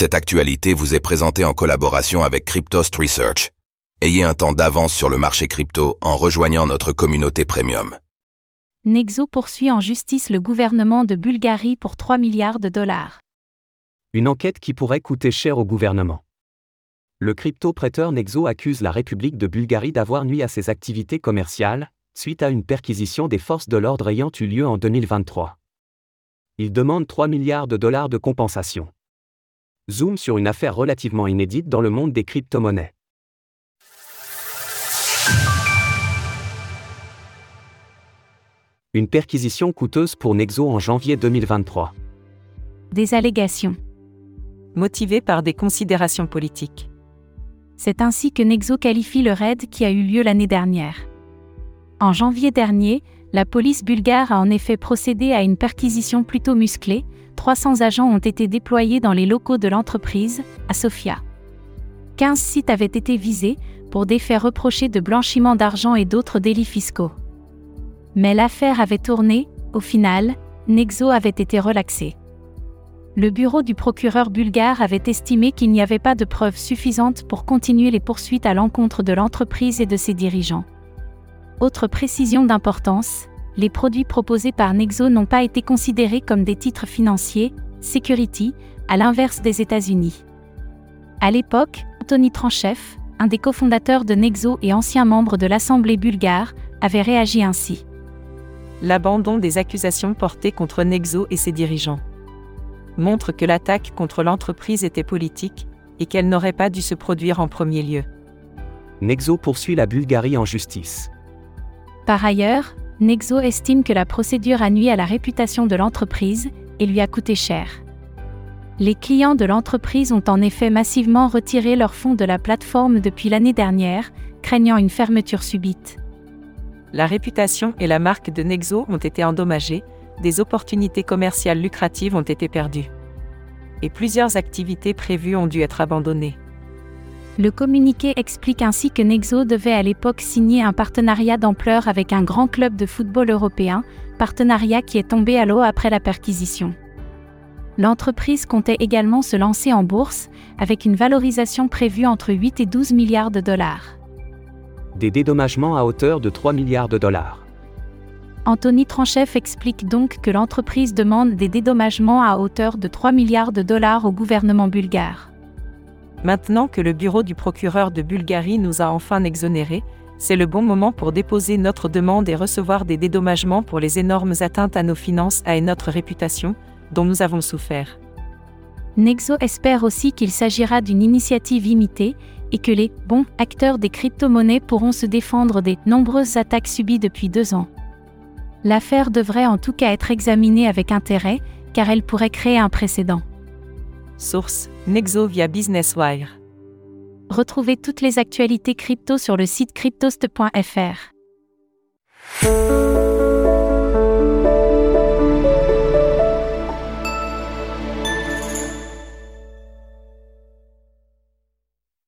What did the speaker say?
Cette actualité vous est présentée en collaboration avec Cryptost Research. Ayez un temps d'avance sur le marché crypto en rejoignant notre communauté premium. Nexo poursuit en justice le gouvernement de Bulgarie pour 3 milliards de dollars. Une enquête qui pourrait coûter cher au gouvernement. Le crypto-prêteur Nexo accuse la République de Bulgarie d'avoir nuit à ses activités commerciales, suite à une perquisition des forces de l'ordre ayant eu lieu en 2023. Il demande 3 milliards de dollars de compensation. Zoom sur une affaire relativement inédite dans le monde des crypto-monnaies. Une perquisition coûteuse pour Nexo en janvier 2023. Des allégations. Motivées par des considérations politiques. C'est ainsi que Nexo qualifie le raid qui a eu lieu l'année dernière. En janvier dernier, la police bulgare a en effet procédé à une perquisition plutôt musclée, 300 agents ont été déployés dans les locaux de l'entreprise, à Sofia. 15 sites avaient été visés, pour des faits reprochés de blanchiment d'argent et d'autres délits fiscaux. Mais l'affaire avait tourné, au final, Nexo avait été relaxé. Le bureau du procureur bulgare avait estimé qu'il n'y avait pas de preuves suffisantes pour continuer les poursuites à l'encontre de l'entreprise et de ses dirigeants. Autre précision d'importance, les produits proposés par Nexo n'ont pas été considérés comme des titres financiers, security, à l'inverse des États-Unis. À l'époque, Anthony Tranchev, un des cofondateurs de Nexo et ancien membre de l'Assemblée bulgare, avait réagi ainsi. L'abandon des accusations portées contre Nexo et ses dirigeants montre que l'attaque contre l'entreprise était politique et qu'elle n'aurait pas dû se produire en premier lieu. Nexo poursuit la Bulgarie en justice. Par ailleurs, Nexo estime que la procédure a nuit à la réputation de l'entreprise et lui a coûté cher. Les clients de l'entreprise ont en effet massivement retiré leurs fonds de la plateforme depuis l'année dernière, craignant une fermeture subite. La réputation et la marque de Nexo ont été endommagées, des opportunités commerciales lucratives ont été perdues. Et plusieurs activités prévues ont dû être abandonnées. Le communiqué explique ainsi que Nexo devait à l'époque signer un partenariat d'ampleur avec un grand club de football européen, partenariat qui est tombé à l'eau après la perquisition. L'entreprise comptait également se lancer en bourse, avec une valorisation prévue entre 8 et 12 milliards de dollars. Des dédommagements à hauteur de 3 milliards de dollars. Anthony Tranchev explique donc que l'entreprise demande des dédommagements à hauteur de 3 milliards de dollars au gouvernement bulgare. Maintenant que le bureau du procureur de Bulgarie nous a enfin exonérés, c'est le bon moment pour déposer notre demande et recevoir des dédommagements pour les énormes atteintes à nos finances et notre réputation, dont nous avons souffert. Nexo espère aussi qu'il s'agira d'une initiative imitée et que les bons acteurs des crypto-monnaies pourront se défendre des nombreuses attaques subies depuis deux ans. L'affaire devrait en tout cas être examinée avec intérêt, car elle pourrait créer un précédent. Source Nexo via BusinessWire. Retrouvez toutes les actualités crypto sur le site cryptost.fr.